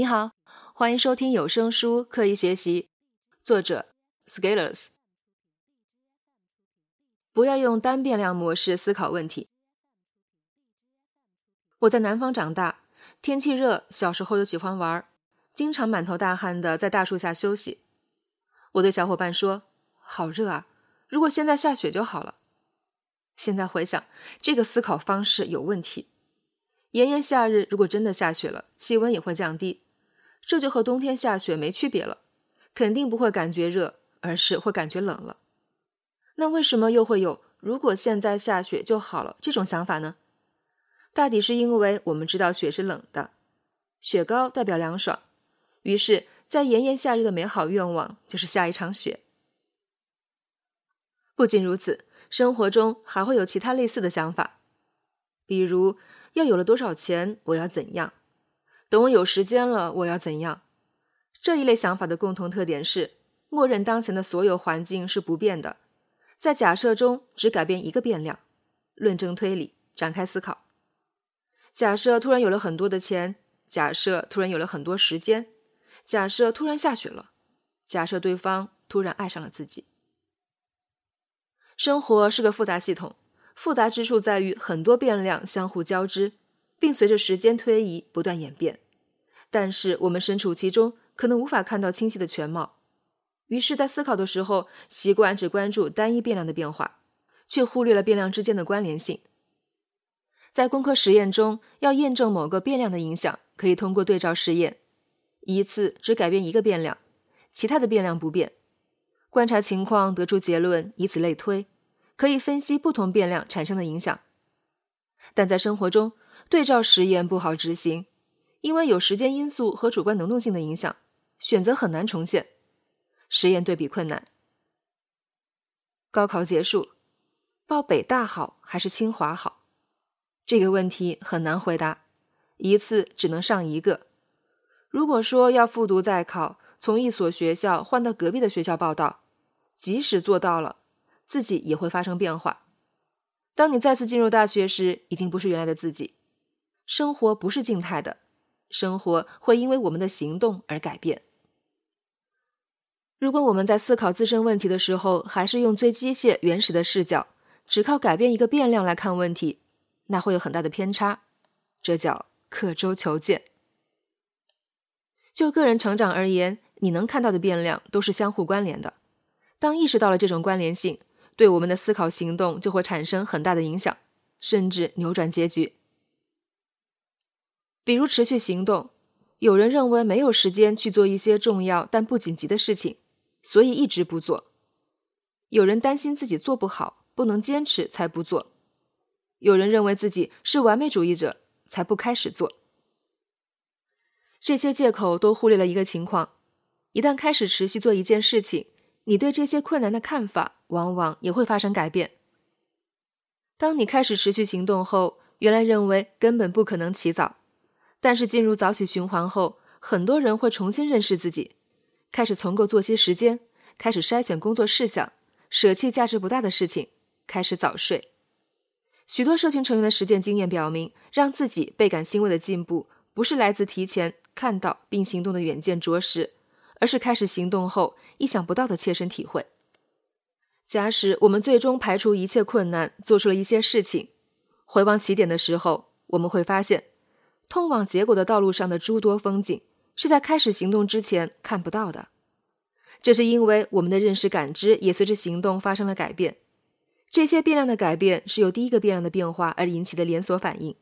你好，欢迎收听有声书《刻意学习》，作者 Scalers。不要用单变量模式思考问题。我在南方长大，天气热，小时候又喜欢玩，经常满头大汗的在大树下休息。我对小伙伴说：“好热啊，如果现在下雪就好了。”现在回想，这个思考方式有问题。炎炎夏日，如果真的下雪了，气温也会降低。这就和冬天下雪没区别了，肯定不会感觉热，而是会感觉冷了。那为什么又会有“如果现在下雪就好了”这种想法呢？大抵是因为我们知道雪是冷的，雪糕代表凉爽，于是，在炎炎夏日的美好愿望就是下一场雪。不仅如此，生活中还会有其他类似的想法，比如要有了多少钱，我要怎样。等我有时间了，我要怎样？这一类想法的共同特点是，默认当前的所有环境是不变的，在假设中只改变一个变量，论证推理，展开思考。假设突然有了很多的钱，假设突然有了很多时间，假设突然下雪了，假设对方突然爱上了自己。生活是个复杂系统，复杂之处在于很多变量相互交织。并随着时间推移不断演变，但是我们身处其中，可能无法看到清晰的全貌。于是，在思考的时候，习惯只关注单一变量的变化，却忽略了变量之间的关联性。在工科实验中，要验证某个变量的影响，可以通过对照实验，一次只改变一个变量，其他的变量不变，观察情况得出结论，以此类推，可以分析不同变量产生的影响。但在生活中，对照实验不好执行，因为有时间因素和主观能动性的影响，选择很难重现，实验对比困难。高考结束，报北大好还是清华好？这个问题很难回答，一次只能上一个。如果说要复读再考，从一所学校换到隔壁的学校报道，即使做到了，自己也会发生变化。当你再次进入大学时，已经不是原来的自己。生活不是静态的，生活会因为我们的行动而改变。如果我们在思考自身问题的时候，还是用最机械、原始的视角，只靠改变一个变量来看问题，那会有很大的偏差，这叫刻舟求剑。就个人成长而言，你能看到的变量都是相互关联的。当意识到了这种关联性，对我们的思考行动就会产生很大的影响，甚至扭转结局。比如持续行动，有人认为没有时间去做一些重要但不紧急的事情，所以一直不做；有人担心自己做不好，不能坚持才不做；有人认为自己是完美主义者，才不开始做。这些借口都忽略了一个情况：一旦开始持续做一件事情，你对这些困难的看法往往也会发生改变。当你开始持续行动后，原来认为根本不可能起早。但是进入早起循环后，很多人会重新认识自己，开始重构作息时间，开始筛选工作事项，舍弃价值不大的事情，开始早睡。许多社群成员的实践经验表明，让自己倍感欣慰的进步，不是来自提前看到并行动的远见卓识，而是开始行动后意想不到的切身体会。假使我们最终排除一切困难，做出了一些事情，回望起点的时候，我们会发现。通往结果的道路上的诸多风景，是在开始行动之前看不到的。这是因为我们的认识感知也随着行动发生了改变。这些变量的改变是由第一个变量的变化而引起的连锁反应。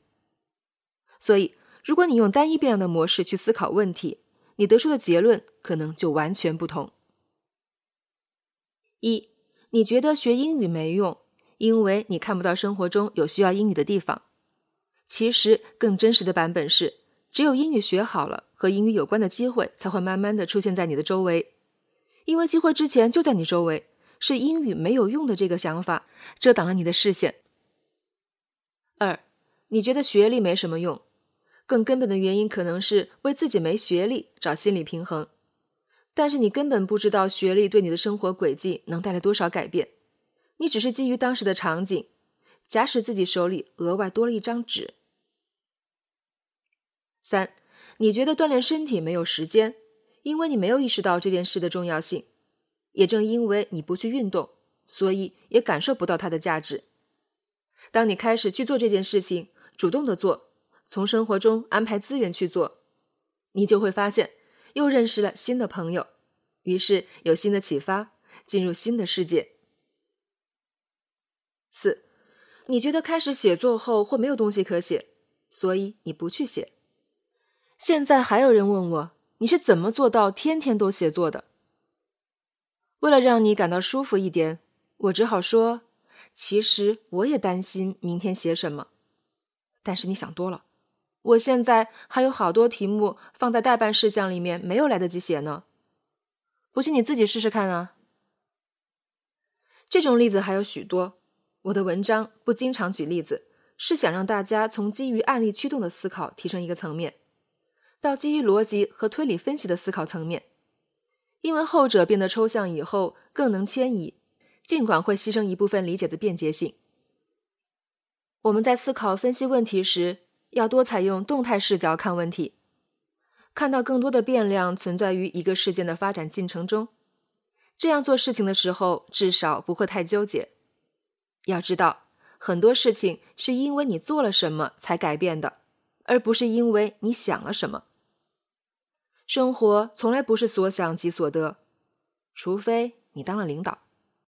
所以，如果你用单一变量的模式去思考问题，你得出的结论可能就完全不同。一，你觉得学英语没用，因为你看不到生活中有需要英语的地方。其实更真实的版本是，只有英语学好了，和英语有关的机会才会慢慢的出现在你的周围，因为机会之前就在你周围，是英语没有用的这个想法遮挡了你的视线。二，你觉得学历没什么用，更根本的原因可能是为自己没学历找心理平衡，但是你根本不知道学历对你的生活轨迹能带来多少改变，你只是基于当时的场景，假使自己手里额外多了一张纸。三，你觉得锻炼身体没有时间，因为你没有意识到这件事的重要性。也正因为你不去运动，所以也感受不到它的价值。当你开始去做这件事情，主动的做，从生活中安排资源去做，你就会发现又认识了新的朋友，于是有新的启发，进入新的世界。四，你觉得开始写作后会没有东西可写，所以你不去写。现在还有人问我，你是怎么做到天天都写作的？为了让你感到舒服一点，我只好说，其实我也担心明天写什么。但是你想多了，我现在还有好多题目放在待办事项里面，没有来得及写呢。不信你自己试试看啊。这种例子还有许多。我的文章不经常举例子，是想让大家从基于案例驱动的思考提升一个层面，到基于逻辑和推理分析的思考层面。因为后者变得抽象以后更能迁移，尽管会牺牲一部分理解的便捷性。我们在思考分析问题时，要多采用动态视角看问题，看到更多的变量存在于一个事件的发展进程中。这样做事情的时候，至少不会太纠结。要知道，很多事情是因为你做了什么才改变的，而不是因为你想了什么。生活从来不是所想即所得，除非你当了领导。